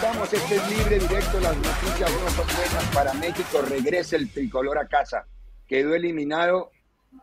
Regresamos, este es libre directo, las noticias no son buenas para México, regresa el tricolor a casa, quedó eliminado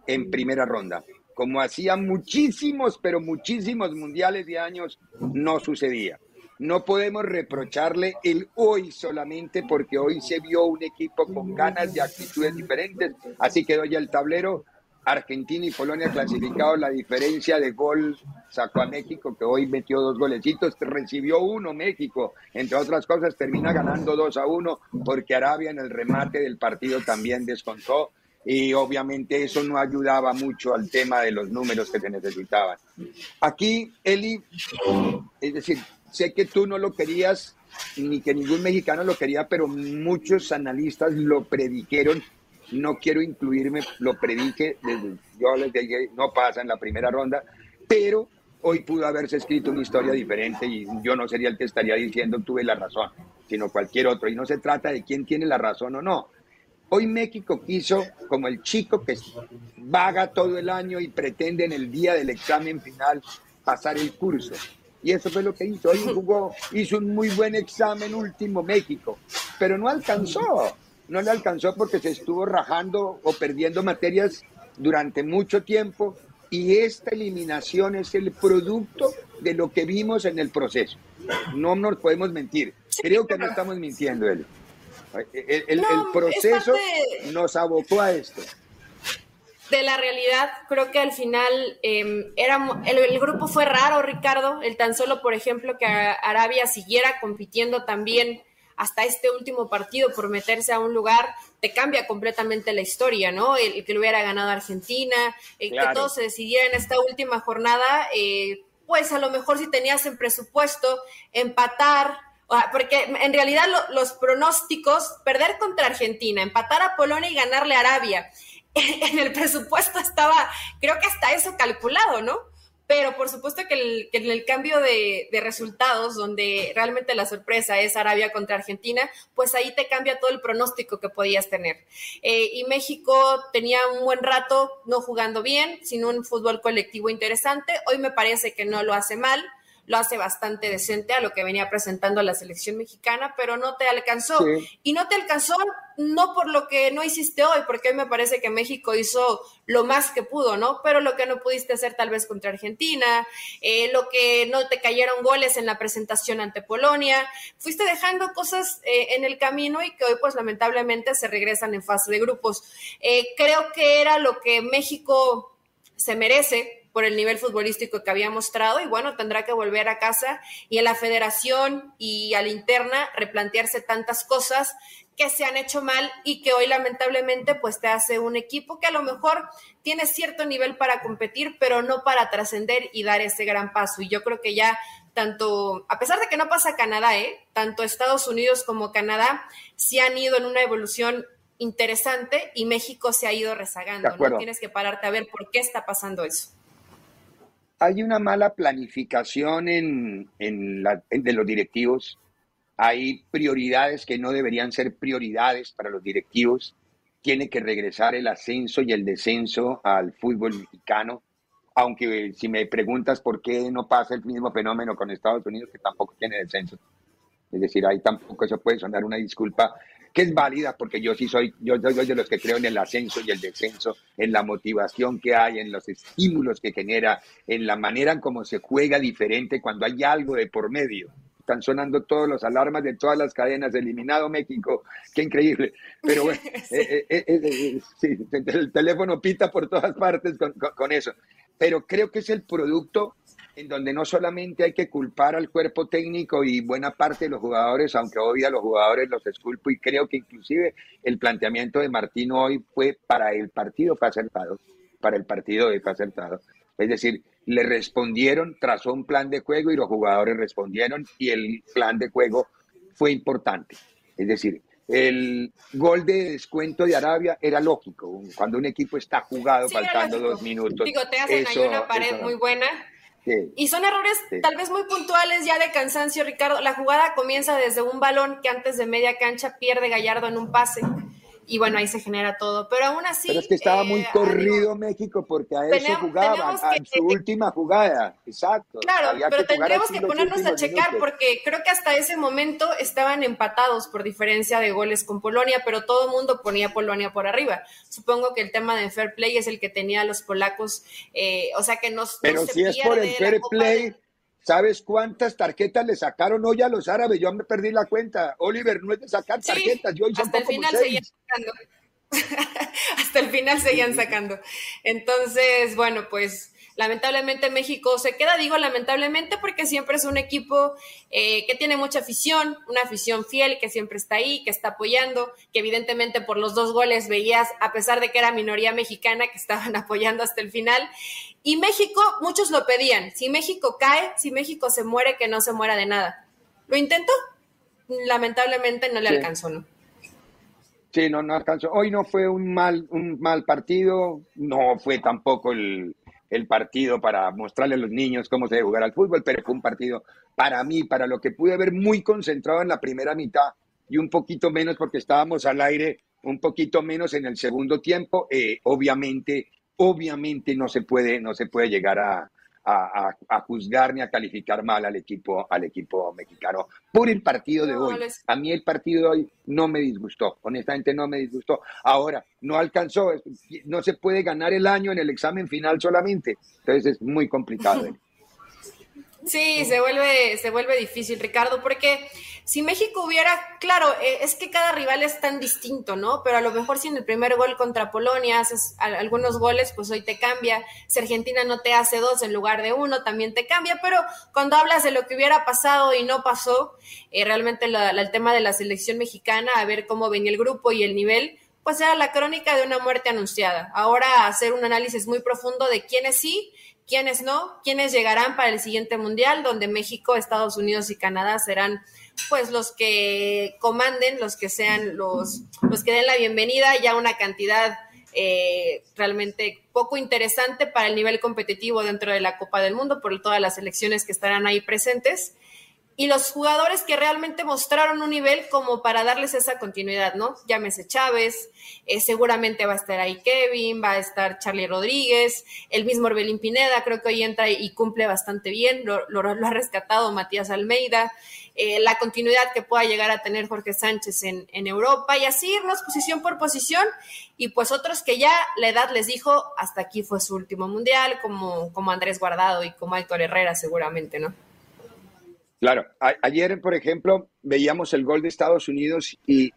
en primera ronda, como hacía muchísimos, pero muchísimos mundiales de años, no sucedía. No podemos reprocharle el hoy solamente porque hoy se vio un equipo con ganas de actitudes diferentes, así quedó ya el tablero, Argentina y Polonia clasificados, la diferencia de gol sacó a México, que hoy metió dos golecitos, recibió uno México, entre otras cosas termina ganando 2 a 1 porque Arabia en el remate del partido también descontó y obviamente eso no ayudaba mucho al tema de los números que se necesitaban. Aquí, Eli, es decir, sé que tú no lo querías, ni que ningún mexicano lo quería, pero muchos analistas lo predijeron no quiero incluirme, lo predije, yo les dije, no pasa en la primera ronda, pero hoy pudo haberse escrito una historia diferente y yo no sería el que estaría diciendo tuve la razón, sino cualquier otro. Y no se trata de quién tiene la razón o no. Hoy México quiso, como el chico que vaga todo el año y pretende en el día del examen final pasar el curso. Y eso fue lo que hizo. Hoy jugó, hizo un muy buen examen último México, pero no alcanzó no le alcanzó porque se estuvo rajando o perdiendo materias durante mucho tiempo y esta eliminación es el producto de lo que vimos en el proceso. No nos podemos mentir. Creo que no estamos mintiendo, él. El, proceso nos abocó a esto. De la realidad, creo que al final em, era, el, grupo fue raro, Ricardo. El tan solo, por ejemplo, que Arabia siguiera compitiendo también hasta este último partido por meterse a un lugar, te cambia completamente la historia, ¿no? El, que lo hubiera ganado Argentina, el que todo se decidiera en esta última jornada, eh, pues a lo mejor si tenías en presupuesto empatar, porque en realidad los pronósticos, perder contra Argentina, empatar a Polonia y ganarle a Arabia, en el presupuesto estaba, creo que hasta eso calculado, ¿no? Pero por supuesto que, en el cambio de, resultados, donde realmente la sorpresa es Arabia contra Argentina, pues ahí te cambia todo el pronóstico que podías tener. Eh, y México tenía un buen rato no jugando bien, sin un fútbol colectivo interesante. Hoy me parece que no lo hace mal lo hace bastante decente a lo que venía presentando la selección mexicana, pero no te alcanzó. Y no te alcanzó no por lo que no hiciste hoy, porque hoy me parece que México hizo lo más que pudo, ¿no? Pero lo que no pudiste hacer tal vez contra Argentina, eh, lo que no te cayeron goles en la presentación ante Polonia, fuiste dejando cosas eh, en el camino y que hoy pues lamentablemente se regresan en fase de grupos. Eh, creo que era lo que México se merece por el nivel futbolístico que había mostrado y bueno, tendrá que volver a casa y en la federación y a la interna replantearse tantas cosas que se han hecho mal y que hoy lamentablemente pues te hace un equipo que a lo mejor tiene cierto nivel para competir, pero no para trascender y dar ese gran paso. Y yo creo que ya tanto, a pesar de que no pasa Canadá, ¿eh? tanto Estados Unidos como Canadá sí han ido en una evolución interesante y México se ha ido rezagando. ¿no? Tienes que pararte a ver por qué está pasando eso hay una mala planificación en, la, de los directivos. Hay prioridades que no deberían ser prioridades para los directivos. tiene que regresar el ascenso y el descenso al fútbol mexicano, aunque si me preguntas por qué no pasa el mismo fenómeno con Estados Unidos, que tampoco tiene descenso. Es decir, ahí tampoco eso puede sonar una disculpa que es válida porque yo sí soy, yo soy de los que creo en el ascenso y el descenso, en la motivación que hay, en los estímulos que genera, en la manera en cómo se juega diferente cuando hay algo de por medio. Están sonando todos los alarmas de todas las cadenas, eliminado México, qué increíble. Pero bueno, eh, eh, eh, el teléfono pita por todas partes con eso. Pero creo que es el producto en donde no solamente hay que culpar al cuerpo técnico y buena parte de los jugadores, aunque hoy a los jugadores los esculpo y creo que inclusive el planteamiento de Martino hoy fue para el partido fue acertado, para el partido fue acertado. Es decir, le respondieron, trazó un plan de juego y los jugadores respondieron y el plan de juego fue importante. Es decir, el gol de descuento de Arabia era lógico. Cuando un equipo está jugado faltando dos minutos. Digo, te hacen ahí una pared muy buena y son errores tal vez muy puntuales ya de cansancio, Ricardo. La jugada comienza desde un balón que antes de media cancha pierde Gallardo en un pase y bueno, ahí se genera todo. Pero aún así. Pero es que estaba muy eh, corrido México porque a eso jugaba, en su última jugada. Exacto. Claro, pero tendremos que ponernos a checar porque creo que hasta ese momento estaban empatados por diferencia de goles con Polonia, pero todo el mundo ponía Polonia por arriba. Supongo que el tema de fair play es el que tenía a los polacos, eh, o sea que nos. Pero si es por el fair play. ¿Sabes cuántas tarjetas le sacaron hoy a los árabes? Yo me perdí la cuenta. Oliver, no es de sacar tarjetas, yo hice hasta el final seguían sacando. hasta el final seguían sacando. Entonces, bueno, pues Lamentablemente México se queda, digo lamentablemente porque siempre es un equipo eh, que tiene mucha afición, una afición fiel que siempre está ahí, que está apoyando, que evidentemente por los dos goles veías, a pesar de que era minoría mexicana, que estaban apoyando hasta el final. Y México, muchos lo pedían, si México cae, si México se muere, que no se muera de nada. ¿Lo intentó? Lamentablemente no le alcanzó, ¿no? Sí, no, no alcanzó. Hoy no fue un mal, un mal partido, no fue tampoco el, el partido para mostrarle a los niños cómo se debe jugar al fútbol, pero fue un partido para mí, para lo que pude ver muy concentrado en la primera mitad y un poquito menos porque estábamos al aire, un poquito menos en el segundo tiempo. Eh, obviamente, obviamente no se puede, no se puede llegar a, a, juzgar ni a calificar mal al equipo, al equipo mexicano por el partido de hoy. A mí el partido de hoy no me disgustó, honestamente no me disgustó. Ahora, no alcanzó, no se puede ganar el año en el examen final solamente, entonces es muy complicado. Sí, se vuelve, se vuelve difícil, Ricardo, porque si México hubiera, claro, eh, es que cada rival es tan distinto, ¿no? Pero a lo mejor si en el primer gol contra Polonia haces algunos goles, pues hoy te cambia. Si Argentina no te hace dos en lugar de uno, también te cambia. Pero cuando hablas de lo que hubiera pasado y no pasó, eh, realmente el tema de la selección mexicana, a ver cómo venía el grupo y el nivel, pues era la crónica de una muerte anunciada. Ahora hacer un análisis muy profundo de quiénes sí quiénes no, quiénes llegarán para el siguiente mundial, donde México, Estados Unidos y Canadá serán pues los que comanden, los que sean los, los que den la bienvenida, ya una cantidad eh, realmente poco interesante para el nivel competitivo dentro de la Copa del Mundo por todas las elecciones que estarán ahí presentes y los jugadores que realmente mostraron un nivel como para darles esa continuidad, ¿no? Llámese Chávez, eh, seguramente va a estar ahí Kevin, va a estar Charlie Rodríguez, el mismo Orbelín Pineda, creo que hoy entra y cumple bastante bien, lo, lo, ha rescatado Matías Almeida, eh, la continuidad que pueda llegar a tener Jorge Sánchez en, en Europa y así irnos posición por posición y pues otros que ya la edad les dijo, hasta aquí fue su último mundial, como, como Andrés Guardado y como Héctor Herrera seguramente, ¿no? Claro, ayer, por ejemplo, veíamos el gol de Estados Unidos y,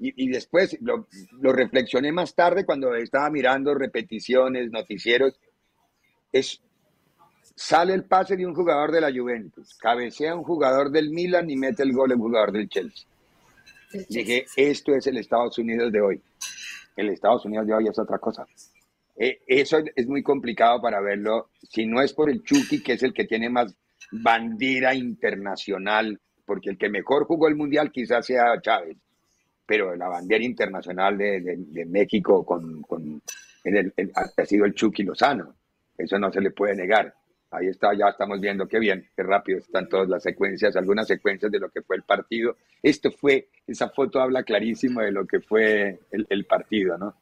y, después lo, lo, reflexioné más tarde cuando estaba mirando repeticiones, noticieros. Es, sale el pase de un jugador de la Juventus, cabecea un jugador del Milan y mete el gol un jugador del Chelsea. Dije, esto es el Estados Unidos de hoy. El Estados Unidos de hoy es otra cosa. Eh, eso es muy complicado para verlo. Si no es por el Chucky, que es el que tiene más bandera internacional, porque el que mejor jugó el Mundial quizás sea Chávez, pero la bandera internacional de, México con, con el, ha sido el Chucky Lozano, eso no se le puede negar. Ahí está, ya estamos viendo qué bien, qué rápido están todas las secuencias, algunas secuencias de lo que fue el partido. Esto fue, esa foto habla clarísimo de lo que fue el, el partido, ¿no?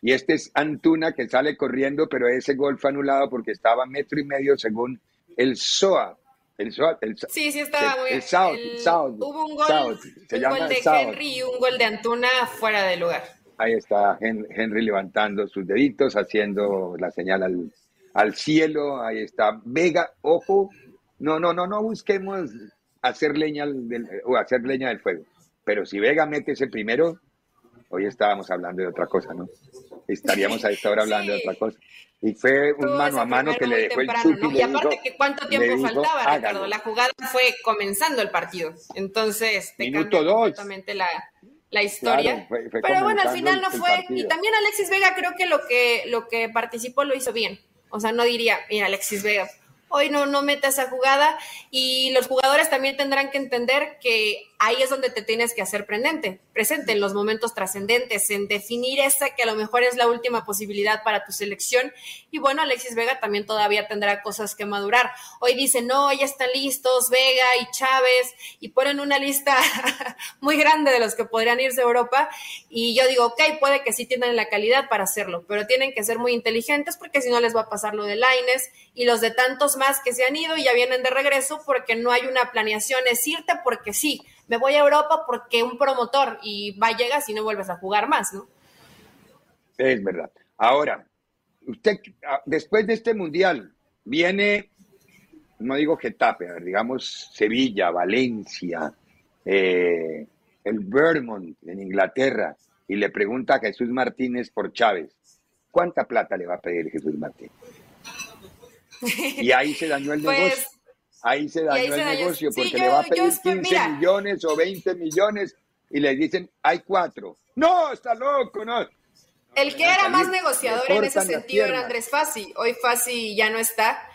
Y este es Antuna que sale corriendo, pero ese gol fue anulado porque estaba metro y medio según el SOA. El SOA el, sí, sí estaba muy el South, el South, Hubo un gol, se un llama gol de South. Henry y un gol de Antuna fuera de lugar. Ahí está Henry levantando sus deditos, haciendo la señal al, al cielo, ahí está Vega, ojo, no, no, no, no busquemos hacer leña del, o hacer leña del fuego, pero si Vega mete ese primero, hoy estábamos hablando de otra cosa, ¿no? Estaríamos a esta hora hablando de otra cosa. Y fue un mano a mano que le dejó el Chucky. ¿no? Y, aparte que cuánto tiempo faltaba, Ricardo. La jugada fue comenzando el partido. Entonces, te Minuto dos. completamente la, la historia. Claro, fue, fue Pero bueno, al final no fue. Y también Alexis Vega creo que lo que lo que participó lo hizo bien. O sea, no diría, mira, Alexis Vega, hoy no, no meta esa jugada. Y los jugadores también tendrán que entender que ahí es donde te tienes que hacer presente, presente en los momentos trascendentes, en definir esa que a lo mejor es la última posibilidad para tu selección. Y bueno, Alexis Vega también todavía tendrá cosas que madurar. Hoy dicen, no, ya están listos Vega y Chávez, y ponen una lista muy grande de los que podrían irse a Europa. Y yo digo, ok, puede que sí tienen la calidad para hacerlo, pero tienen que ser muy inteligentes porque si no les va a pasar lo de Laines y los de tantos más que se han ido y ya vienen de regreso porque no hay una planeación, es irte porque sí me voy a Europa porque un promotor y va, llegas y no vuelves a jugar más, ¿no? Es verdad. Ahora, usted, ah, después de este mundial, viene, no digo Getafe, digamos Sevilla, Valencia, eh, el Vermont en Inglaterra, y le pregunta a Jesús Martínez por Chávez, ¿cuánta plata le va a pedir Jesús Martínez? Y ahí se dañó el pues, negocio. Ahí se dañó el negocio porque le va a pedir 15 millones o 20 millones y le dicen, hay cuatro. No, está loco, no. El que era más negociador en ese sentido era Andrés Fassi. Hoy Fassi ya no está.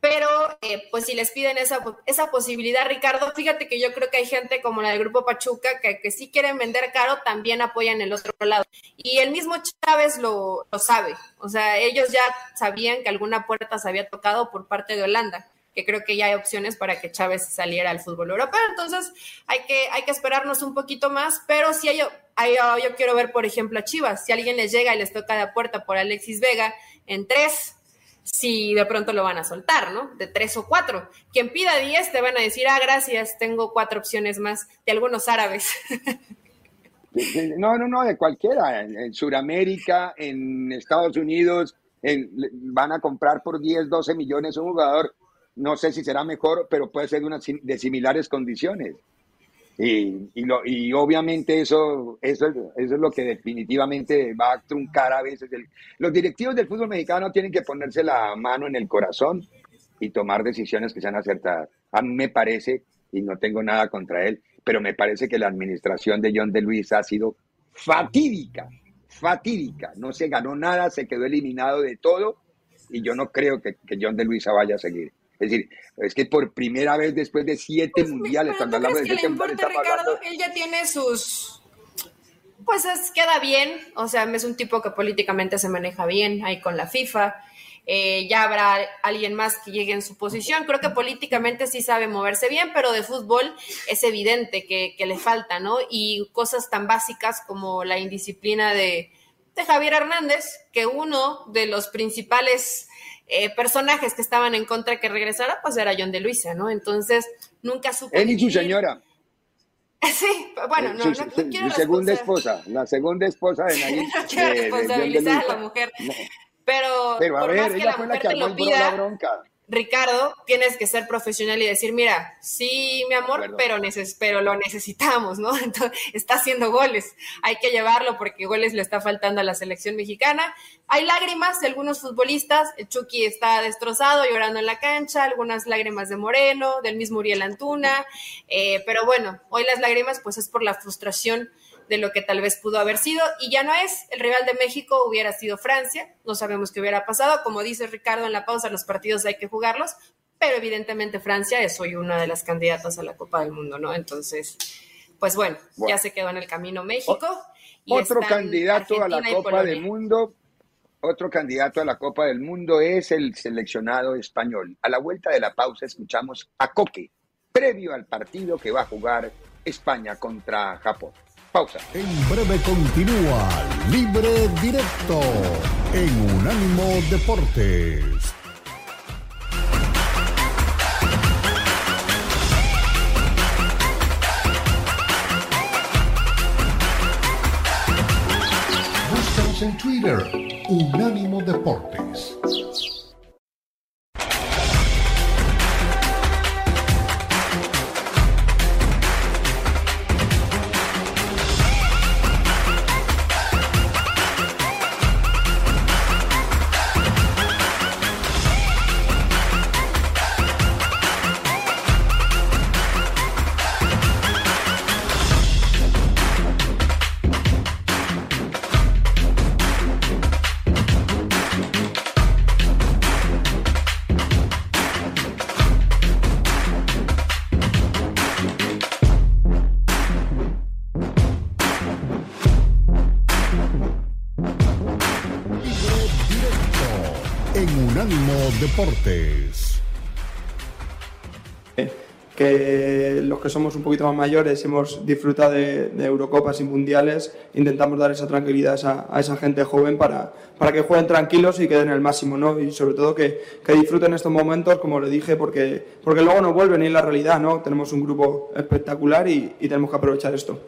Pero, eh, pues si les piden esa, esa posibilidad, Ricardo, fíjate que yo creo que hay gente como la del Grupo Pachuca que, que sí quieren vender caro, también apoyan el otro lado. Y el mismo Chávez lo, lo sabe. O sea, ellos ya sabían que alguna puerta se había tocado por parte de Holanda que creo que ya hay opciones para que Chávez saliera al fútbol europeo. Entonces hay que, hay que esperarnos un poquito más, pero si hay, yo quiero ver, por ejemplo, a Chivas, si alguien les llega y les toca la puerta por Alexis Vega en tres, si de pronto lo van a soltar, ¿no? De tres o cuatro. Quien pida diez te van a decir, ah, gracias, tengo cuatro opciones más de algunos árabes. No, no, no, de cualquiera. En, Sudamérica, en Estados Unidos, van a comprar por 10, 12 millones un jugador no sé si será mejor, pero puede ser de, de similares condiciones. Y, y, lo, y obviamente eso, eso, eso es lo que definitivamente va a truncar a veces. El, los directivos del fútbol mexicano tienen que ponerse la mano en el corazón y tomar decisiones que sean acertadas. A mí me parece, y no tengo nada contra él, pero me parece que la administración de John de Luis ha sido fatídica, fatídica. No se ganó nada, se quedó eliminado de todo y yo no creo que, que John de Luisa vaya a seguir. Es decir, es que por primera vez después de siete pues, mundiales, cuando hablamos de le importa, Ricardo, él ya tiene sus pues es, queda bien, o sea, es un tipo que políticamente se maneja bien ahí con la FIFA. Eh, ya habrá alguien más que llegue en su posición. Creo que políticamente sí sabe moverse bien, pero de fútbol es evidente que, que le falta, ¿no? Y cosas tan básicas como la indisciplina de, de Javier Hernández, que uno de los principales eh, personajes que estaban en contra de que regresara, pues era John de Luisa, ¿no? Entonces, nunca supo. Él y su señora. Sí, bueno, no, su, no, quiero segunda esposa, la segunda esposa de Nayib. no quiero responsabilizar a la mujer. Pero, pero a por ver, más que ella la fue mujer la que te lo pida, la bronca. Ricardo, tienes que ser profesional y decir, mira, sí, mi amor, pero, neces pero lo necesitamos, ¿no? Entonces, está haciendo goles, hay que llevarlo porque goles le está faltando a la selección mexicana. Hay lágrimas de algunos futbolistas, el Chucky está destrozado, llorando en la cancha, algunas lágrimas de Moreno, del mismo Uriel Antuna, eh, pero bueno, hoy las lágrimas pues es por la frustración de lo que tal vez pudo haber sido y ya no es. El rival de México hubiera sido Francia, no sabemos qué hubiera pasado. Como dice Ricardo en la pausa, los partidos hay que jugarlos, pero evidentemente Francia es hoy una de las candidatas a la Copa del Mundo, ¿no? Entonces, pues bueno, ya se quedó en el camino México. Y otro candidato a la Copa del Mundo, otro candidato a la Copa del Mundo es el seleccionado español. A la vuelta de la pausa escuchamos a Coque, previo al partido que va a jugar España contra Japón. Pausa. En breve continúa Libre Directo en Unánimo Deportes. Búscanos en Twitter, Unánimo Deportes. Deportes. Que los que somos un poquito más mayores hemos disfrutado de, Eurocopas y Mundiales, intentamos dar esa tranquilidad a esa, gente joven para, para que jueguen tranquilos y queden el máximo, ¿no? Y sobre todo que, que, disfruten estos momentos, como le dije, porque, porque luego no vuelven y en la realidad, ¿no? Tenemos un grupo espectacular y, y tenemos que aprovechar esto.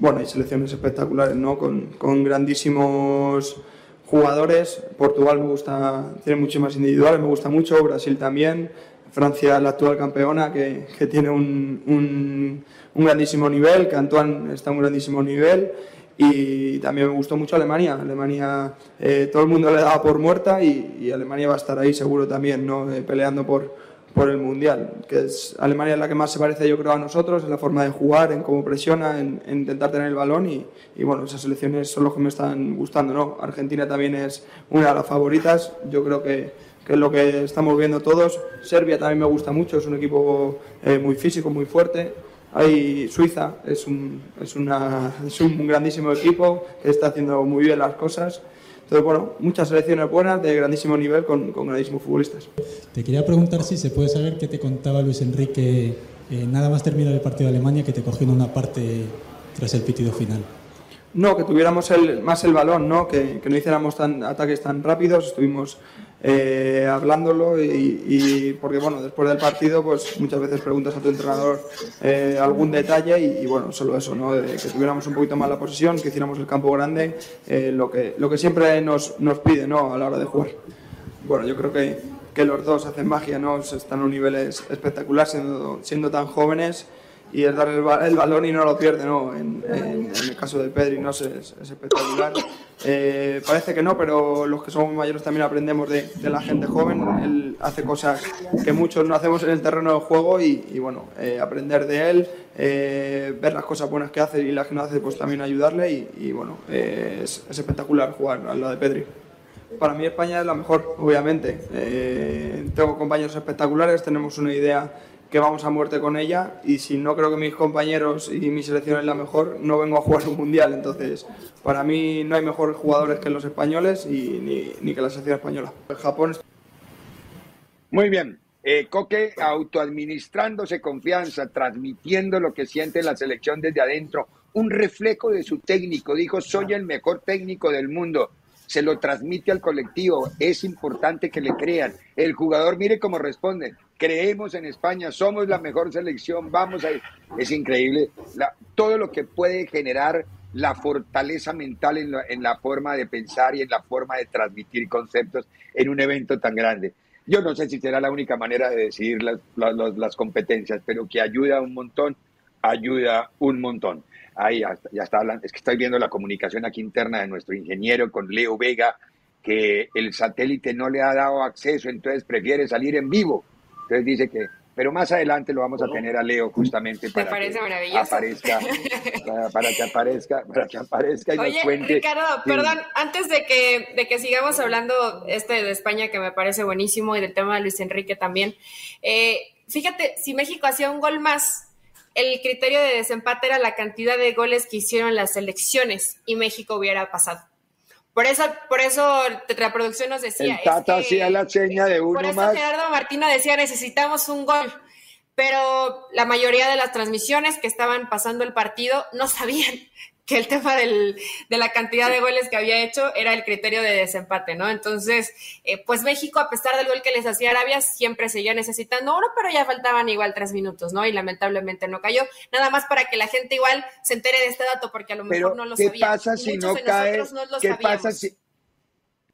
Bueno, hay selecciones espectaculares, ¿no? Con, con grandísimos jugadores. Portugal me gusta, tiene mucho más individuales, me gusta mucho. Brasil también. Francia, la actual campeona, que, que tiene un, un, grandísimo nivel, que Antoine está en un grandísimo nivel. Y también me gustó mucho Alemania. Alemania, eh, todo el mundo le daba por muerta y, y, Alemania va a estar ahí seguro también, ¿no? Eh, peleando por, por el Mundial, que es Alemania la que más se parece yo creo a nosotros, en la forma de jugar, en cómo presiona, en, intentar tener el balón y, y, bueno, esas selecciones son los que me están gustando, ¿no? Argentina también es una de las favoritas, yo creo que, que es lo que estamos viendo todos. Serbia también me gusta mucho, es un equipo eh, muy físico, muy fuerte. Hay Suiza, es un, es, una, es un grandísimo equipo que está haciendo muy bien las cosas. Entonces, bueno, muchas selecciones buenas de grandísimo nivel con, con grandísimos futbolistas. Te quería preguntar si se puede saber qué te contaba Luis Enrique eh, nada más terminar el partido de Alemania que te cogió en una parte tras el pitido final. No, que tuviéramos más el balón, ¿no? Que, no hiciéramos tan, ataques tan rápidos, estuvimos eh, hablándolo y, porque bueno, después del partido pues muchas veces preguntas a tu entrenador eh, algún detalle y, bueno, solo eso, ¿no? De que tuviéramos un poquito más la posición, que hiciéramos el campo grande, eh, lo, que, lo que siempre nos, nos pide ¿no? a la hora de jugar. Bueno, yo creo que, que los dos hacen magia, ¿no? Están a un nivel espectacular siendo, siendo tan jóvenes y es dar el, el, balón y no lo pierde, ¿no? En, en, en el caso de Pedri, ¿no? Es, es espectacular. Eh, parece que no, pero los que somos mayores también aprendemos de, de, la gente joven. Él hace cosas que muchos no hacemos en el terreno del juego y, y bueno, eh, aprender de él, eh, ver las cosas buenas que hace y las que no hace, pues también ayudarle y, y bueno, eh, es, es, espectacular jugar al lado de Pedri. Para mí España es la mejor, obviamente. Eh, tengo compañeros espectaculares, tenemos una idea que vamos a muerte con ella y si no creo que mis compañeros y mi selección es la mejor, no vengo a jugar un mundial. Entonces, para mí no hay mejores jugadores que los españoles y ni, ni que la selección española. El Japón. Muy bien. Eh, Coque autoadministrándose confianza, transmitiendo lo que siente la selección desde adentro, un reflejo de su técnico. Dijo, soy el mejor técnico del mundo se lo transmite al colectivo. Es importante que le crean. El jugador, mire cómo responde. Creemos en España, somos la mejor selección, vamos a. Es increíble la, todo lo que puede generar la fortaleza mental en la, en la, forma de pensar y en la forma de transmitir conceptos en un evento tan grande. Yo no sé si será la única manera de decidir las, las, las competencias, pero que ayuda un montón, ayuda un montón ahí ya, ya, está hablando, es que estoy viendo la comunicación aquí interna de nuestro ingeniero con Leo Vega, que el satélite no le ha dado acceso, entonces prefiere salir en vivo. Entonces dice que, pero más adelante lo vamos a tener a Leo justamente para parece que aparezca, para, para, que aparezca, para que aparezca y Oye, nos cuente. Ricardo, sí. perdón, antes de que, de que sigamos hablando este de España que me parece buenísimo y del tema de Luis Enrique también, eh, fíjate, si México hacía un gol más, el criterio de desempate era la cantidad de goles que hicieron las selecciones y México hubiera pasado. Por eso, por eso la producción nos decía. El Tata hacía la seña de uno por eso más. Gerardo Martino decía necesitamos un gol. Pero la mayoría de las transmisiones que estaban pasando el partido no sabían que el tema del, de la cantidad de goles que había hecho era el criterio de desempate, ¿no? Entonces, eh, pues México, a pesar del gol que les hacía Arabia, siempre seguía necesitando uno, pero ya faltaban igual tres minutos, ¿no? Y lamentablemente no cayó. Nada más para que la gente igual se entere de este dato, porque a lo mejor no lo ¿qué sabía. Pasa si no cae, ¿qué, pasa si,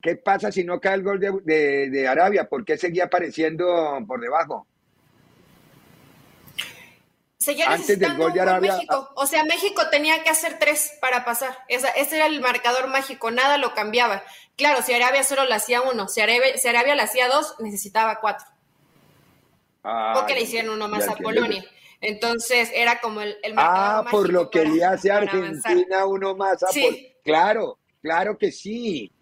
¿Qué pasa si no cae el gol de, de, de Arabia? ¿Por qué seguía apareciendo por debajo? Seguía Antes del gol México. O sea, México tenía que hacer tres para pasar. Esa, ese era el marcador mágico, nada lo cambiaba. Claro, si Arabia solo le hacía uno, si Arabia, si Arabia le hacía dos, necesitaba cuatro. Ah, porque le hicieron uno más a Polonia. Entonces era como el, el marcador Ah, por lo que le hace Argentina uno más a sí. Claro, claro que sí.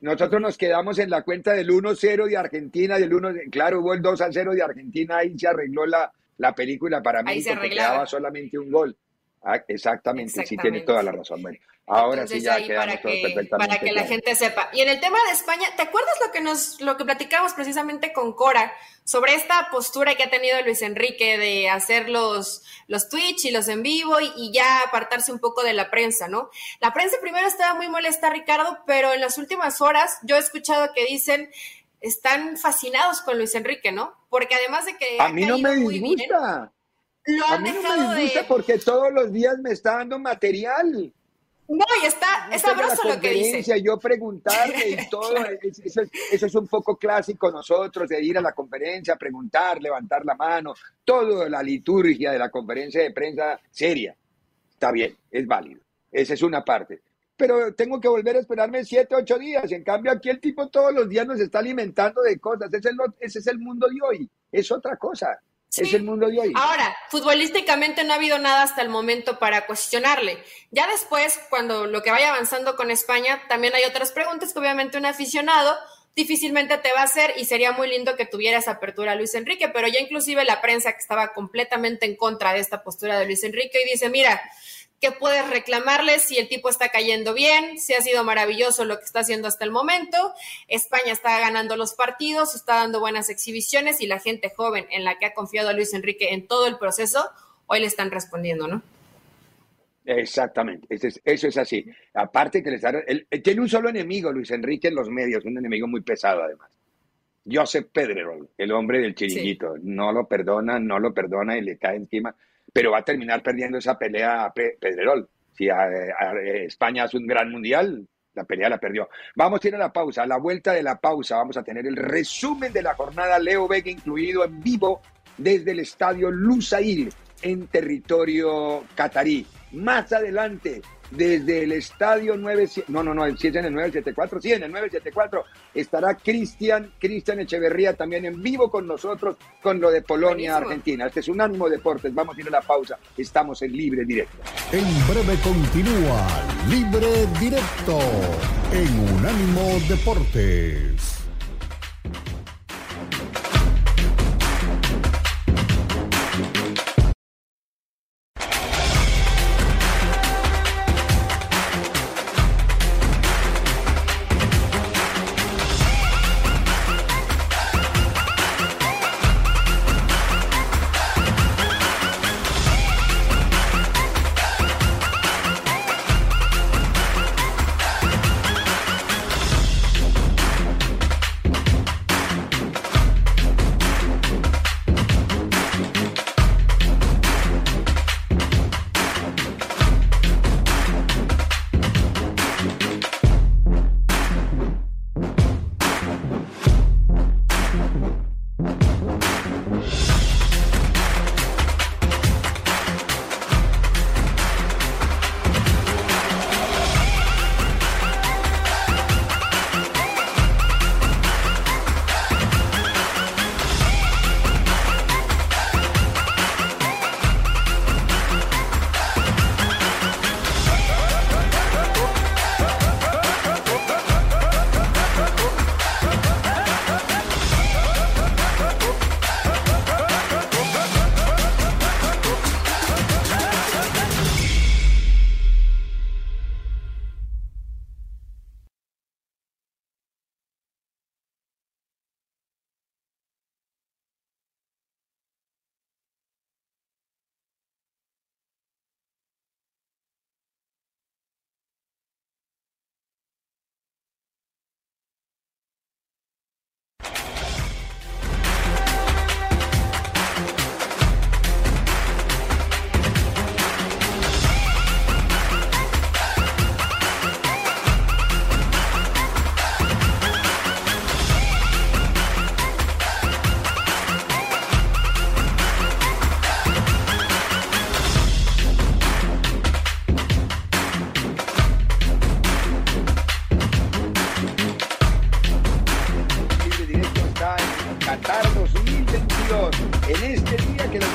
Nosotros nos quedamos en la cuenta del 1-0 de Argentina, del 1, claro, hubo el 2-0 de Argentina, ahí se arregló la, la película para mí porque quedaba solamente un gol. Ah, exactamente, sí tiene toda la razón. Bueno, ahora sí ya para que, para que la gente sepa. Y en el tema de España, ¿te acuerdas lo que nos lo que platicamos precisamente con Cora sobre esta postura que ha tenido Luis Enrique de hacer los los Twitch y los en vivo y, y ya apartarse un poco de la prensa, ¿no? La prensa primero estaba muy molesta, Ricardo, pero en las últimas horas yo he escuchado que dicen están fascinados con Luis Enrique, ¿no? Porque además de que... A mí no me disgusta. lo han a mí no me disgusta porque todos los días me está dando material. No, y está, es sabroso lo que dice. Yo preguntarle y todo, eso, eso, es un poco clásico nosotros, de ir a la conferencia, preguntar, levantar la mano, toda la liturgia de la conferencia de prensa seria. Está bien, es válido. Esa es una parte pero tengo que volver a esperarme siete, ocho días. En cambio, aquí el tipo todos los días nos está alimentando de cosas. Ese es, ese es el mundo de hoy. Es otra cosa. Es el mundo de hoy. Ahora, futbolísticamente no ha habido nada hasta el momento para cuestionarle. Ya después, cuando lo que vaya avanzando con España, también hay otras preguntas que obviamente un aficionado difícilmente te va a hacer y sería muy lindo que tuviera esa apertura Luis Enrique, pero ya inclusive la prensa que estaba completamente en contra de esta postura de Luis Enrique y dice, mira, ¿Qué puedes reclamarle si el tipo está cayendo bien, si ha sido maravilloso lo que está haciendo hasta el momento. España está ganando los partidos, está dando buenas exhibiciones y la gente joven en la que ha confiado a Luis Enrique en todo el proceso, hoy le están respondiendo, ¿no? Exactamente, eso es, eso es así. Aparte que le está, él, tiene un solo enemigo, Luis Enrique, en los medios, un enemigo muy pesado además. Joseph Pedrerol, el hombre del chiringuito, no lo perdona, no lo perdona y le cae encima pero va a terminar perdiendo esa pelea Pedrerol. Si España hace un gran mundial, la pelea la perdió. Vamos a ir a la pausa. A la vuelta de la pausa vamos a tener el resumen de la jornada Leo Vega incluido en vivo desde el estadio Lusail en territorio catarí. Más adelante desde el estadio 9, no, no, no, si es en el 974, sí, en el 974 estará Cristian, Cristian Echeverría también en vivo con nosotros con lo de Polonia, Argentina. Este es un ánimo deportes, vamos a ir a la pausa, estamos en libre directo. En breve continúa libre directo en Unánimo Deportes.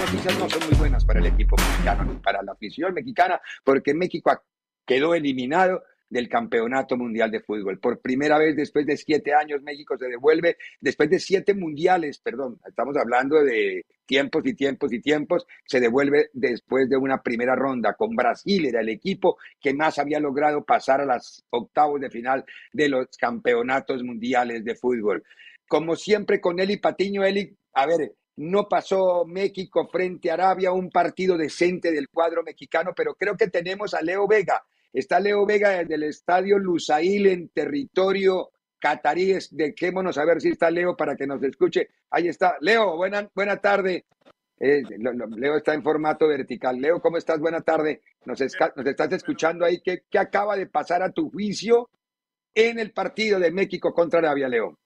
Noticias no son muy buenas para el equipo mexicano ni para la afición mexicana, porque México quedó eliminado del Campeonato Mundial de Fútbol. Por primera vez después de siete años, México se devuelve, después de siete mundiales, perdón, estamos hablando de tiempos y tiempos y tiempos, se devuelve después de una primera ronda con Brasil, era el equipo que más había logrado pasar a las octavos de final de los campeonatos mundiales de fútbol. Como siempre con Eli Patiño, Eli, a ver, no pasó México frente a Arabia, un partido decente del cuadro mexicano, pero creo que tenemos a Leo Vega. Está Leo Vega desde el estadio Lusail en territorio catarí. Dejémonos a ver si está Leo para que nos escuche. Ahí está. Leo, buena, buena tarde. Eh, Leo está en formato vertical. Leo, ¿cómo estás? Buena tarde. Nos, nos estás escuchando ahí. ¿Qué, ¿Qué acaba de pasar a tu juicio en el partido de México contra Arabia, Leo?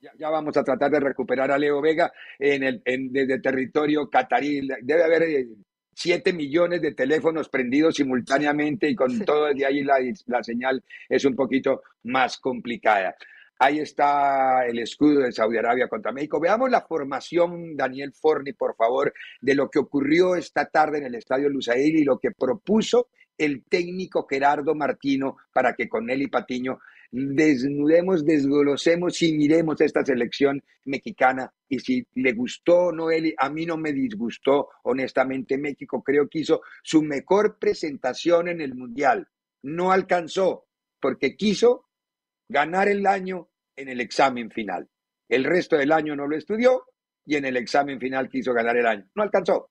Ya vamos a tratar de recuperar a Leo Vega en el, en, desde territorio catarí. Debe haber 7 eh, millones de teléfonos prendidos simultáneamente y con todo de ahí la, la señal es un poquito más complicada. Ahí está el escudo de Saudi Arabia contra México. Veamos la formación, Daniel Forni, por favor, de lo que ocurrió esta tarde en el Estadio Lusail y lo que propuso el técnico Gerardo Martino para que con él y Patiño desnudemos, desglosemos y miremos esta selección mexicana. Y si le gustó o no, él, a mí no me disgustó, honestamente. México creo que hizo su mejor presentación en el Mundial. No alcanzó porque quiso ganar el año en el examen final. El resto del año no lo estudió y en el examen final quiso ganar el año. No alcanzó.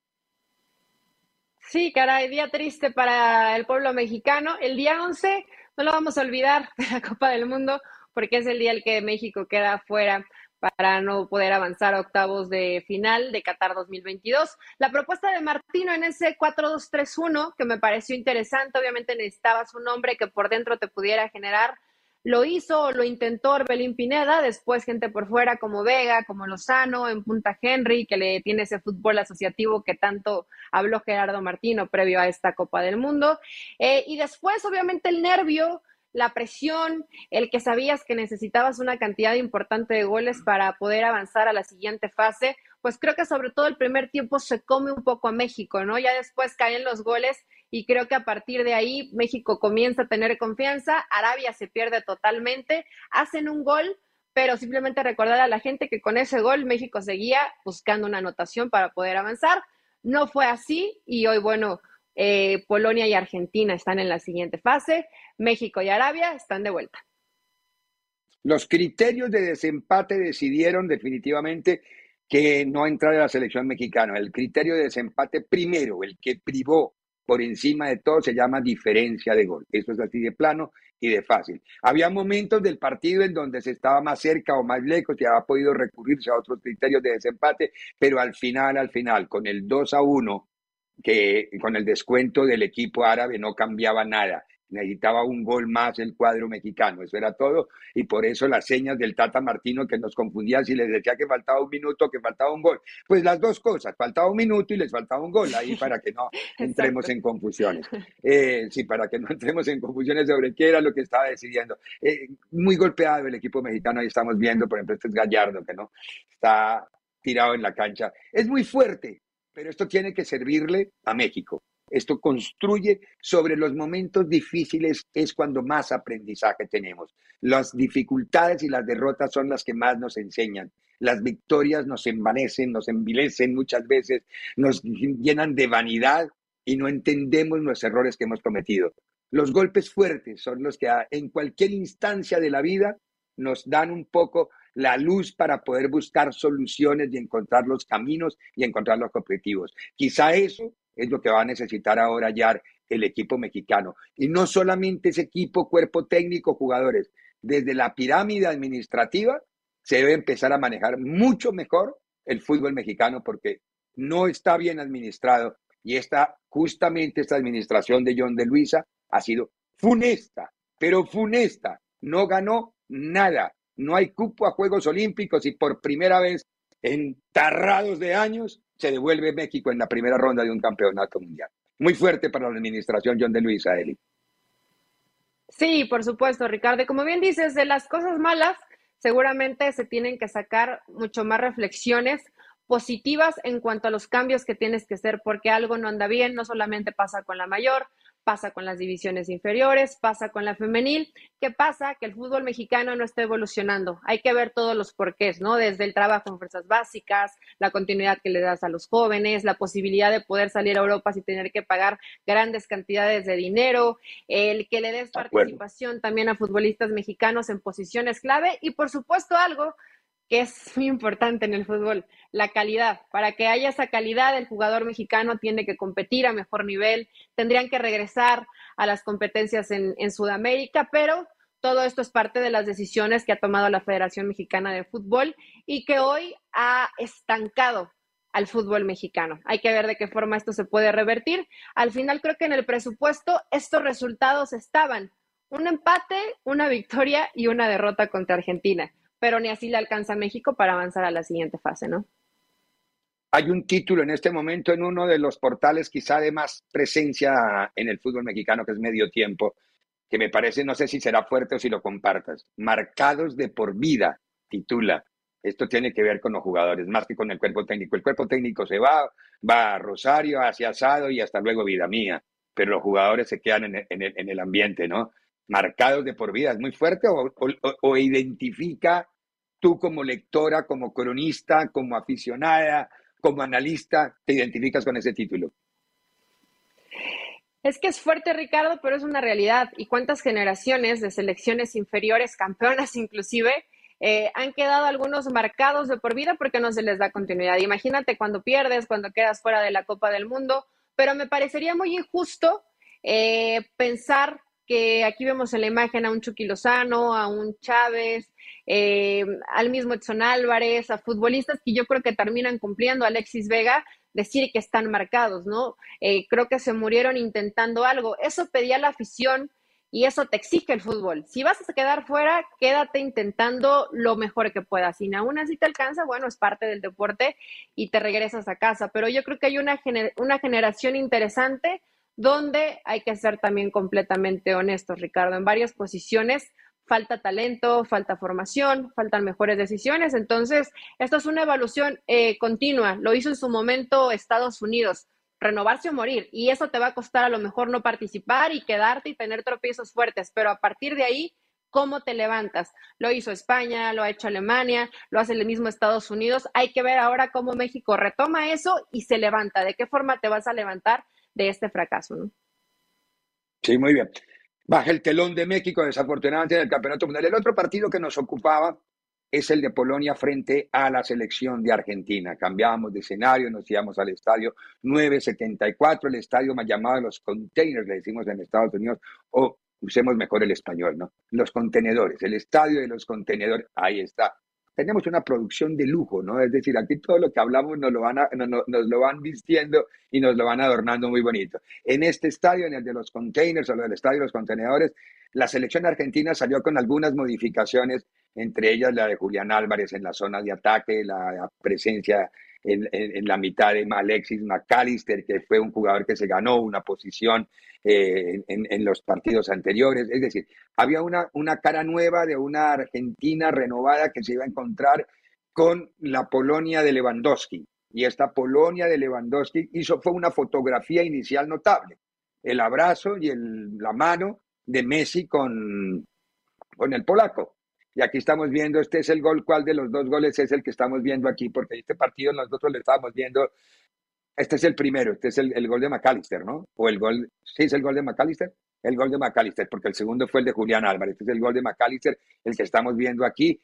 Sí, caray, día triste para el pueblo mexicano. El día 11 no lo vamos a olvidar de la Copa del Mundo porque es el día en que México queda fuera para no poder avanzar a octavos de final de Qatar 2022. La propuesta de Martino en ese 4-2-3-1, que me pareció interesante, obviamente necesitabas un hombre que por dentro te pudiera generar lo hizo, lo intentó Orbelín Pineda, después gente por fuera como Vega, como Lozano, en Punta Henry, que le tiene ese fútbol asociativo que tanto habló Gerardo Martino previo a esta Copa del Mundo. Eh, y después, obviamente, el nervio, la presión, el que sabías que necesitabas una cantidad importante de goles para poder avanzar a la siguiente fase, pues creo que sobre todo el primer tiempo se come un poco a México, ¿no? Ya después caen los goles y creo que a partir de ahí México comienza a tener confianza, Arabia se pierde totalmente, hacen un gol, pero simplemente recordar a la gente que con ese gol México seguía buscando una anotación para poder avanzar. No fue así y hoy, bueno, eh, Polonia y Argentina están en la siguiente fase, México y Arabia están de vuelta. Los criterios de desempate decidieron definitivamente que no entrar a la selección mexicana. El criterio de desempate primero, el que privó por encima de todo se llama diferencia de gol. Eso es así de plano y de fácil. Había momentos del partido en donde se estaba más cerca o más lejos y había podido recurrirse a otros criterios de desempate, pero al final, al final, con el 2 a 1, que con el descuento del equipo árabe no cambiaba nada necesitaba un gol más el cuadro mexicano, eso era todo, y por eso las señas del Tata Martino que nos confundían si les decía que faltaba un minuto, que faltaba un gol. Pues las dos cosas, faltaba un minuto y les faltaba un gol, ahí para que no entremos en confusiones. Eh, sí, para que no entremos en confusiones sobre qué era lo que estaba decidiendo. Eh, muy golpeado el equipo mexicano, ahí estamos viendo, por ejemplo, este es Gallardo, que no está tirado en la cancha. Es muy fuerte, pero esto tiene que servirle a México. Esto construye sobre los momentos difíciles, es cuando más aprendizaje tenemos. Las dificultades y las derrotas son las que más nos enseñan. Las victorias nos envanecen, nos envilecen muchas veces, nos llenan de vanidad y no entendemos los errores que hemos cometido. Los golpes fuertes son los que en cualquier instancia de la vida nos dan un poco la luz para poder buscar soluciones y encontrar los caminos y encontrar los objetivos. Quizá eso es lo que va a necesitar ahora ya el equipo mexicano. Y no solamente ese equipo, cuerpo técnico, jugadores. Desde la pirámide administrativa se debe empezar a manejar mucho mejor el fútbol mexicano porque no está bien administrado y esta, justamente esta administración de John de Luisa ha sido funesta, pero funesta. No ganó nada. No hay cupo a Juegos Olímpicos y por primera vez en tarrados de años se devuelve México en la primera ronda de un campeonato mundial. Muy fuerte para la administración John de Luisa, Eli. Sí, por supuesto, Ricardo. Como bien dices, de las cosas malas seguramente se tienen que sacar mucho más reflexiones positivas en cuanto a los cambios que tienes que hacer, porque algo no anda bien, no solamente pasa con la mayor, pasa con las divisiones inferiores, pasa con la femenil. ¿Qué pasa? Que el fútbol mexicano no está evolucionando. Hay que ver todos los porqués, ¿no? Desde el trabajo en fuerzas básicas, la continuidad que le das a los jóvenes, la posibilidad de poder salir a Europa sin tener que pagar grandes cantidades de dinero, el que le des participación también a futbolistas mexicanos en posiciones clave y, por supuesto, algo que es muy importante en el fútbol, la calidad. Para que haya esa calidad, el jugador mexicano tiene que competir a mejor nivel, tendrían que regresar a las competencias en, Sudamérica, pero todo esto es parte de las decisiones que ha tomado la Federación Mexicana de Fútbol y que hoy ha estancado al fútbol mexicano. Hay que ver de qué forma esto se puede revertir. Al final creo que en el presupuesto estos resultados estaban. Un empate, una victoria y una derrota contra Argentina pero ni así le alcanza México para avanzar a la siguiente fase, ¿no? Hay un título en este momento en uno de los portales quizá de más presencia en el fútbol mexicano, que es medio tiempo, que me parece, no sé si será fuerte o si lo compartas. Marcados de por vida, titula. Esto tiene que ver con los jugadores, más que con el cuerpo técnico. El cuerpo técnico se va, va a Rosario, hacia Asado y hasta luego vida mía. Pero los jugadores se quedan en el ambiente, ¿no? Marcados de por vida. ¿Es muy fuerte o, identifica tú como lectora, como cronista, como aficionada, como analista, te identificas con ese título? Es que es fuerte, Ricardo, pero es una realidad. ¿Y cuántas generaciones de selecciones inferiores, campeonas inclusive, eh, han quedado algunos marcados de por vida porque no se les da continuidad? Imagínate cuando pierdes, cuando quedas fuera de la Copa del Mundo, pero me parecería muy injusto eh, pensar que aquí vemos en la imagen a un Chucky Lozano, a un Chávez, eh, al mismo Edson Álvarez, a futbolistas que yo creo que terminan cumpliendo, Alexis Vega, decir que están marcados, ¿no? Eh, creo que se murieron intentando algo. Eso pedía la afición y eso te exige el fútbol. Si vas a quedar fuera, quédate intentando lo mejor que puedas. Si aún así te alcanza, bueno, es parte del deporte y te regresas a casa. Pero yo creo que hay una, una generación interesante donde hay que ser también completamente honestos, Ricardo. En varias posiciones falta talento, falta formación, faltan mejores decisiones. Entonces, esto es una evaluación eh, continua. Lo hizo en su momento Estados Unidos, renovarse o morir. Y eso te va a costar a lo mejor no participar y quedarte y tener tropiezos fuertes. Pero a partir de ahí, ¿cómo te levantas? Lo hizo España, lo ha hecho Alemania, lo hace el mismo Estados Unidos. Hay que ver ahora cómo México retoma eso y se levanta. ¿De qué forma te vas a levantar? De este fracaso. ¿no? Sí, muy bien. Baja el telón de México, desafortunadamente, en el Campeonato Mundial. El otro partido que nos ocupaba es el de Polonia frente a la selección de Argentina. Cambiábamos de escenario, nos íbamos al estadio 974, el estadio más llamado los containers, le decimos en Estados Unidos, o usemos mejor el español, ¿no? Los contenedores, el estadio de los contenedores, ahí está tenemos una producción de lujo, ¿no? Es decir, aquí todo lo que hablamos nos lo van, nos, lo van vistiendo y nos lo van adornando muy bonito. En este estadio, en el de los containers o el del estadio de los contenedores, la selección argentina salió con algunas modificaciones, entre ellas la de Julián Álvarez en la zona de ataque, la presencia en, la mitad de Alexis McAllister, que fue un jugador que se ganó una posición eh, en, los partidos anteriores. Es decir, había una, una cara nueva de una Argentina renovada que se iba a encontrar con la Polonia de Lewandowski. Y esta Polonia de Lewandowski hizo, fue una fotografía inicial notable. El abrazo y el, la mano de Messi con, con el polaco. Y aquí estamos viendo, este es el gol, ¿cuál de los dos goles es el que estamos viendo aquí? Porque este partido nosotros lo estábamos viendo, este es el primero, este es el, gol de McAllister, ¿no? O el gol, ¿sí es el gol de McAllister? El gol de McAllister, porque el segundo fue el de Julián Álvarez, este es el gol de McAllister, el que estamos viendo aquí.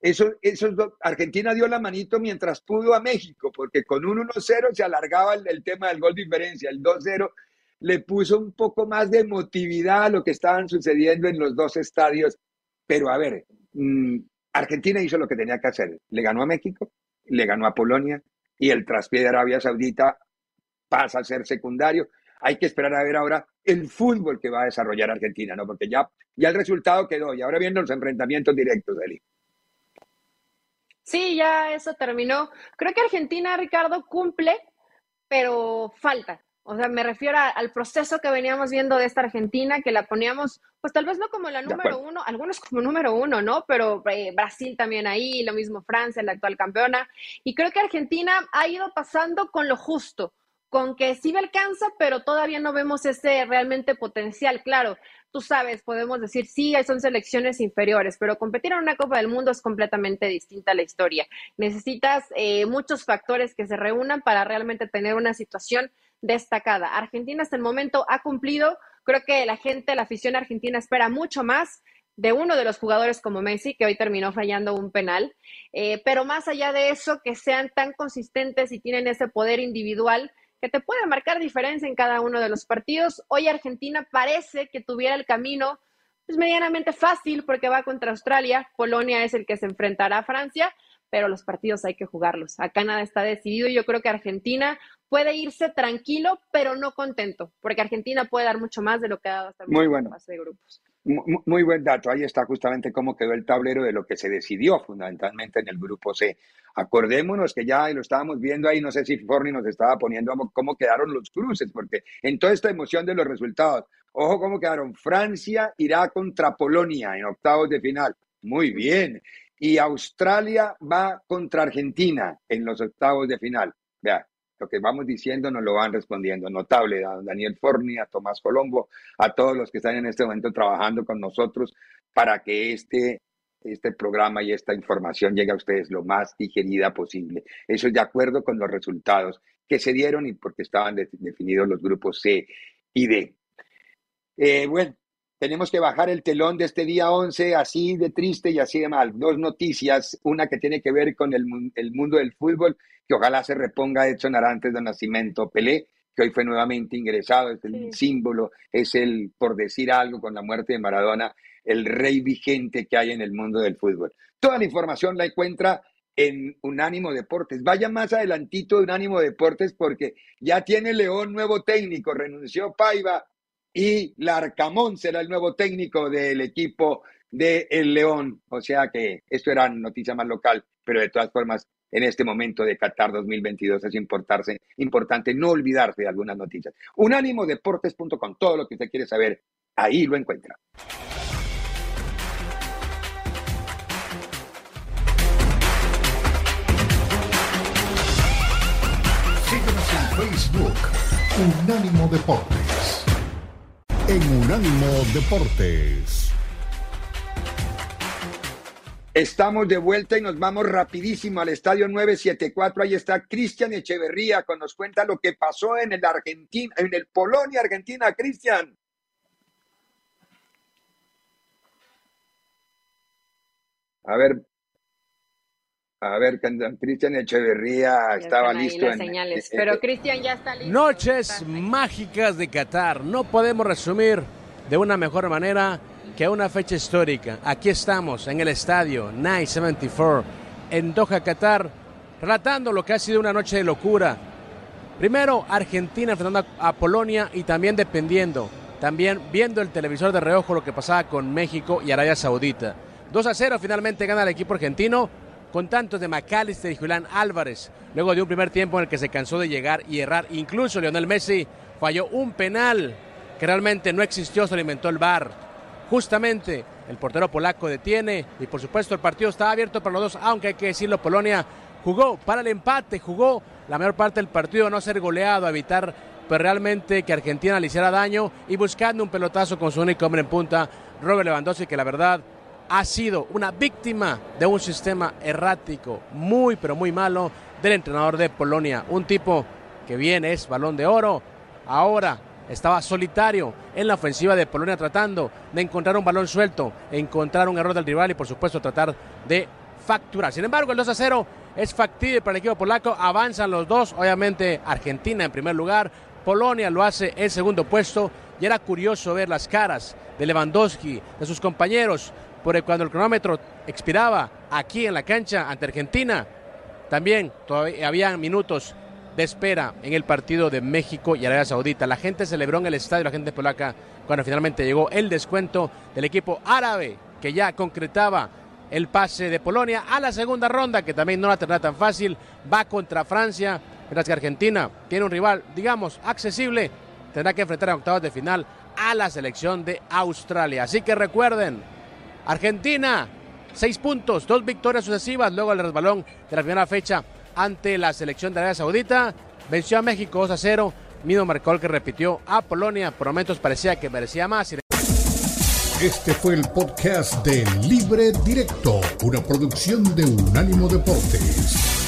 Eso, eso, Argentina dio la manito mientras pudo a México, porque con un 1-0 se alargaba el, el tema del gol de diferencia, el 2-0 le puso un poco más de emotividad a lo que estaban sucediendo en los dos estadios. Pero a ver, Mm, Argentina hizo lo que tenía que hacer. Le ganó a México, le ganó a Polonia y el traspié de Arabia Saudita pasa a ser secundario. Hay que esperar a ver ahora el fútbol que va a desarrollar Argentina, ¿no? Porque ya, ya el resultado quedó y ahora vienen los enfrentamientos directos, Eli. Sí, ya eso terminó. Creo que Argentina, Ricardo, cumple, pero falta. O sea, me refiero al proceso que veníamos viendo de esta Argentina, que la poníamos, pues tal vez no como la número uno, algunos como número uno, ¿no? Pero eh, Brasil también ahí, lo mismo Francia, la actual campeona. Y creo que Argentina ha ido pasando con lo justo, con que sí me alcanza, pero todavía no vemos ese realmente potencial. Claro, tú sabes, podemos decir, sí, son selecciones inferiores, pero competir en una Copa del Mundo es completamente distinta a la historia. Necesitas eh, muchos factores que se reúnan para realmente tener una situación destacada. Argentina hasta el momento ha cumplido, creo que la gente, la afición argentina espera mucho más de uno de los jugadores como Messi, que hoy terminó fallando un penal, eh, pero más allá de eso, que sean tan consistentes y tienen ese poder individual que te puede marcar diferencia en cada uno de los partidos. Hoy Argentina parece que tuviera el camino pues, medianamente fácil porque va contra Australia, Polonia es el que se enfrentará a Francia, pero los partidos hay que jugarlos. Acá nada está decidido y yo creo que Argentina puede irse tranquilo, pero no contento, porque Argentina puede dar mucho más de lo que ha dado hasta el Muy bueno. de grupos. Muy, buen dato. Ahí está justamente cómo quedó el tablero de lo que se decidió fundamentalmente en el grupo C. Acordémonos que ya lo estábamos viendo ahí, no sé si Forni nos estaba poniendo cómo quedaron los cruces, porque en toda esta emoción de los resultados, ojo cómo quedaron. Francia irá contra Polonia en octavos de final. Muy bien. Y Australia va contra Argentina en los octavos de final. Vea, lo que vamos diciendo nos lo van respondiendo. Notable a Daniel Forni, a Tomás Colombo, a todos los que están en este momento trabajando con nosotros para que este, este programa y esta información llegue a ustedes lo más digerida posible. Eso es de acuerdo con los resultados que se dieron y porque estaban definidos los grupos C y D. Eh, bueno, tenemos que bajar el telón de este día 11, así de triste y así de mal. Dos noticias, una que tiene que ver con el, el mundo del fútbol que ojalá se reponga Edson Arantes de Nacimiento Pelé, que hoy fue nuevamente ingresado, es el símbolo, es el, por decir algo, con la muerte de Maradona, el rey vigente que hay en el mundo del fútbol. Toda la información la encuentra en Unánimo Deportes. Vaya más adelantito de Unánimo Deportes porque ya tiene León nuevo técnico, renunció Paiva y Larcamón será el nuevo técnico del equipo de El León. O sea que esto era noticia más local, pero de todas formas en este momento de Qatar 2022 es importarse, importante no olvidarse de algunas noticias. Unánimodeportes.com, todo lo que usted quiere saber, ahí lo encuentra. Síguenos en Facebook, Unánimo Deportes. En Unánimo Deportes. Estamos de vuelta y nos vamos rapidísimo al estadio 974. Ahí está Cristian Echeverría, que nos cuenta lo que pasó en el Argentina, en el Polonia, Argentina. Cristian. A ver, a ver, Cristian Echeverría estaba listo. En, señales, pero Cristian ya está listo. Noches mágicas de Qatar. No podemos resumir de una mejor manera que una fecha histórica. Aquí estamos en el estadio 974 en Doha, Qatar, relatando lo que ha sido una noche de locura. Primero Argentina enfrentando a, Polonia y también dependiendo, también viendo el televisor de reojo lo que pasaba con México y Arabia Saudita. 2 a 0 finalmente gana el equipo argentino con tantos de McAllister y Julián Álvarez, luego de un primer tiempo en el que se cansó de llegar y errar. Incluso Lionel Messi falló un penal que realmente no existió, se lo inventó el VAR. Justamente el portero polaco detiene y por supuesto el partido está abierto para los dos, aunque hay que decirlo, Polonia jugó para el empate, jugó la mayor parte del partido a no ser goleado, a evitar pues, realmente que Argentina le hiciera daño y buscando un pelotazo con su único hombre en punta, Robert Lewandowski, que la verdad ha sido una víctima de un sistema errático muy pero muy malo del entrenador de Polonia, un tipo que bien es balón de oro, ahora estaba solitario en la ofensiva de Polonia tratando de encontrar un balón suelto, encontrar un error del rival y por supuesto tratar de facturar. Sin embargo, el 2 a 0 es factible para el equipo polaco, avanzan los dos, obviamente Argentina en primer lugar, Polonia lo hace en segundo puesto y era curioso ver las caras de Lewandowski, de sus compañeros, porque cuando el cronómetro expiraba aquí en la cancha ante Argentina, también todavía había minutos de espera en el partido de México y Arabia Saudita. La gente celebró en el estadio, la gente polaca, cuando finalmente llegó el descuento del equipo árabe que ya concretaba el pase de Polonia a la segunda ronda, que también no la tendrá tan fácil, va contra Francia, mientras que Argentina tiene un rival, digamos, accesible, tendrá que enfrentar en octavos de final a la selección de Australia. Así que recuerden, Argentina, seis puntos, dos victorias sucesivas luego del resbalón de la primera fecha ante la selección de Arabia Saudita. Venció a México 2 a 0. Mido marcó que repitió a Polonia. Por momentos parecía que merecía más. Este fue el podcast de Libre Directo, una producción de Unánimo Deportes.